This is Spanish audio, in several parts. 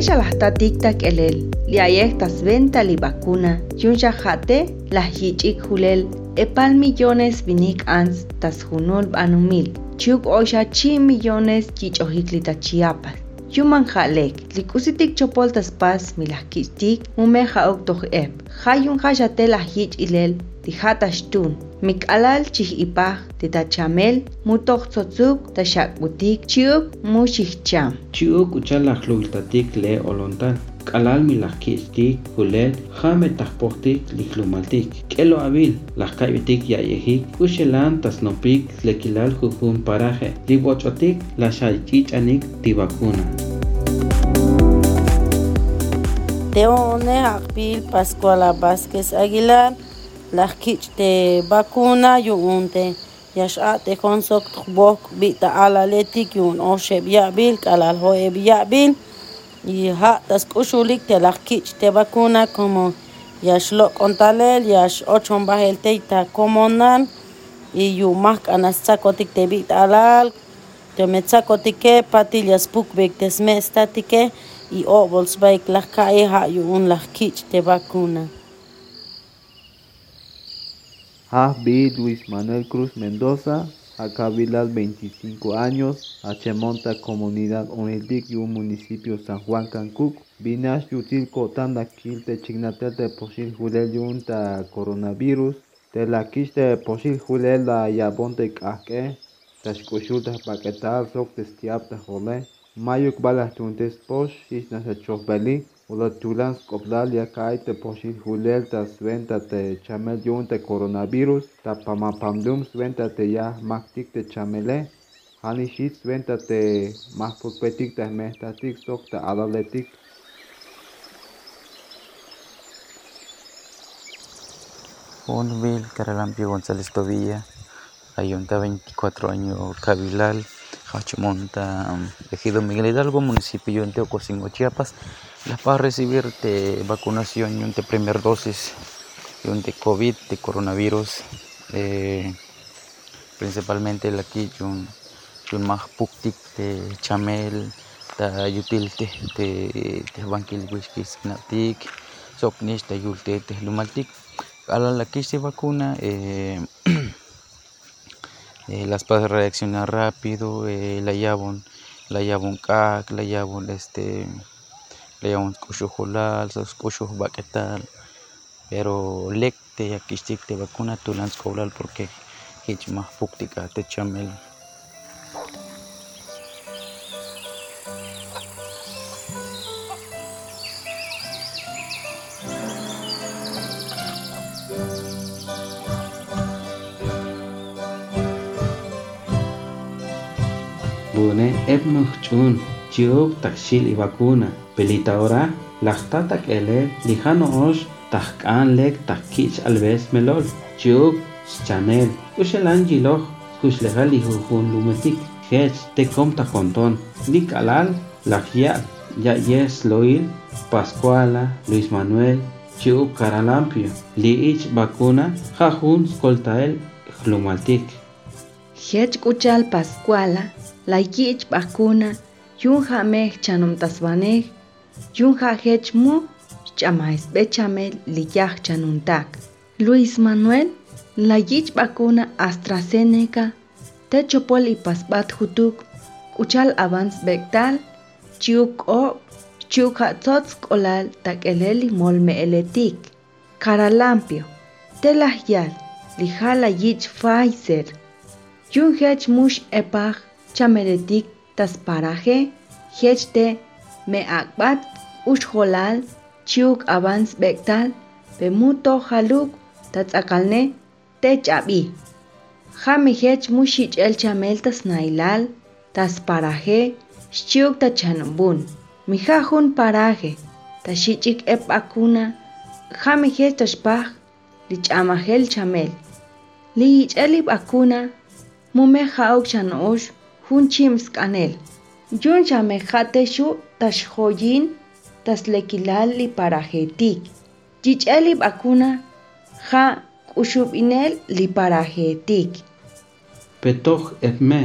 Pesha las tatiktak elel, li ayektas venta li vacuna, yunsha jate la hichik hulel, epal millones vinik ans tas junul banumil, chuk oisha chi millones chichohiklita chiapas. Yuman jalek, likusitik chopol tas pas milahkistik, ume jaok toh ep, hayun hajate la hich ilel, tijataxtun, Mikalal chihipa titachamel mutok tsotsuk tashakutik chiuk mushikcha. Chiuk uchalak lultatik le olontan. Kalal milakistik kulet hame tapotik liklumaltik. Kelo avil lakaibitik ya yehik ushelan tasnopik lekilal hukun paraje. Libochotik lashaychichanik tibakuna. Teone Akpil Pascuala Vázquez Aguilar lahkichte bakuna yuunte yash'ate konsok tukbok bita'al aletik yun oshe biyabil kalal hoye biyabil yiha taskushulik te lahkichte bakuna como yashlok ontalel yash ochon bahel teita komonan y yumak anasakotik te bita'alal temetsakotik patil yaspuk bek tesme estatike y obols baik lahkae ha yuun lahkichte bakuna vacuna. Javi Luis Manuel Cruz Mendoza, Acabilal 25 años, Achemonta Comunidad un municipio San Juan Cancuc, Binash Yutil Kotanda Kilte Chignatel de Posil Julel Yunta Coronavirus, de la Kiste Posil Julel la Yabonte Kake, Tashkushulta Paquetal Sok Testiapta Jole, Mayuk Balas Tuntes Posh, Isna Sachofbeli, Ula tulans koplal ya kai te poshil hulel ta sventa te chamel yun coronavirus ta pamapamdum sventa te ya maktik te chamele hani shit sventa te mahpukpetik te mehtatik sok te alaletik Bonville, Caralampio González Tobilla, Ayunta 24 años, Cabilal, Hachimonta, Ejido Miguel Hidalgo, municipio de Teocosingo, Chiapas. Las para recibir de vacunación de primer dosis de COVID, de coronavirus, eh, principalmente la aquí, un, un más puktik de chamel, ta yutil te te te banquil whisky snatik, soknish ta yulte te lumaltik. A la que se vacuna, eh, eh, las para reaccionar rápido, eh, la llavan, la llavan cac, la llavan este, la cuchujolal, sos cuchuj baquetal, pero lek te yakistik te vacuna tu lans coblal porque hich más púctica te chamel. Bune eb chun chiuk takshil i vacuna pelita ora lahtata ele lijano osh tahkan lek takkich alves melol chiuk chanel ushelan jiloh kushlegal hujun lumetik hech te kom ta konton dik alal lajya ya yes loil pascuala luis manuel chiuk caralampio li ich vacuna jajun skoltael lumaltik Hech kuchal Pascuala, la yich vacuna, yun ha meh chanum tasbaneh, yun ha hech mu, chamais bechamel liyah chanuntak. Luis Manuel, la yich vacuna AstraZeneca, te chopol y pasbat hutuk, kuchal avance bektal, chiuk o, chiuk takeleli molme eletik. Caralampio, te la yal, lijala yich Pfizer, Yun hech mush epaj chameretik tas paraje, hech te me akbat ush holal chiuk avans bektal, pe muto haluk tats akalne te chabi. Jami hech mushich el chamel tas nailal, tas paraje, chiuk ta chanambun. Mijajun paraje, tashichik ep akuna, jami hech tashpaj, lich amahel chamel. Li elib akuna, mume jauk hun chims kanel. Yun chame jate shu tash joyin tas lekilal li parajetik. Chicheli bakuna ja kushub inel li parajetik. Petoh ebme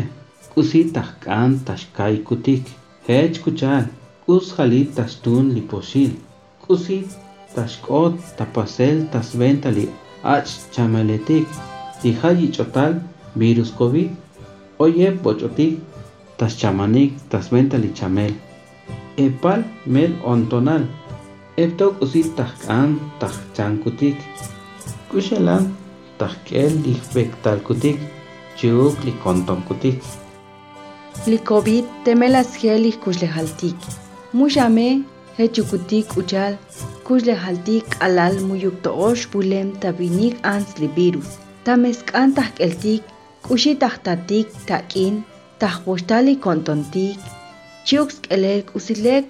kusi tahkan tashkai kutik hech kuchal Kus jalit tashtun li poshil. Kusit tapasel tasventa li ach chamaletik. Li hayi chotal virus COVID. Oye bochotik taschamanik tasventa li chamel. Epal mel ontonal. Eptok usit tahkan tahchankutik. Kushalan tahkel li kutik. Chuk li kontonkutik. Li COVID temelas gel kushlehaltik. Mushame hechukutik uchal kushlehaltik alal muyuktoosh bulem tabinik ans li virus. Tameskan tahkeltik kuxi tahtatik takin tahpochtali kontontik chiuk skelek usilek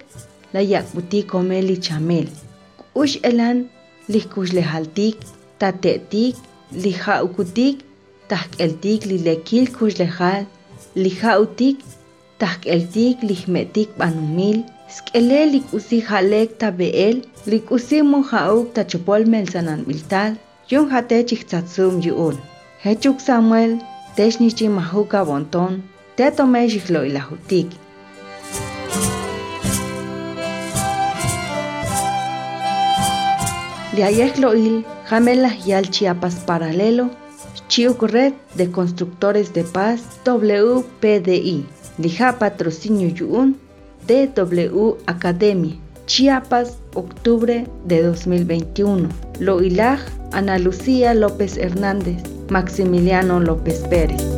la yakbuti kome lichamel kux elan lihkuxlejaltik tatetik lijaukutik tahkeltik lilekil kuxlejal lijautik tahkeltik lijmetik panumil skele likusi jalek tabeel likusi mojauk tachopol melsananmiltal yun jate chikzatzum yuul hechuk samuel tex nichi majuka bonton te tome xijlo'ilajutik li ayej lo'il jamel yal Chiapas paralelo Chiuk Red de Constructores de Paz WPDI Lija Patrocinio Yuun DW Academy, Chiapas, octubre de 2021. Loilag, Ana Lucía López Hernández, Maximiliano López Pérez.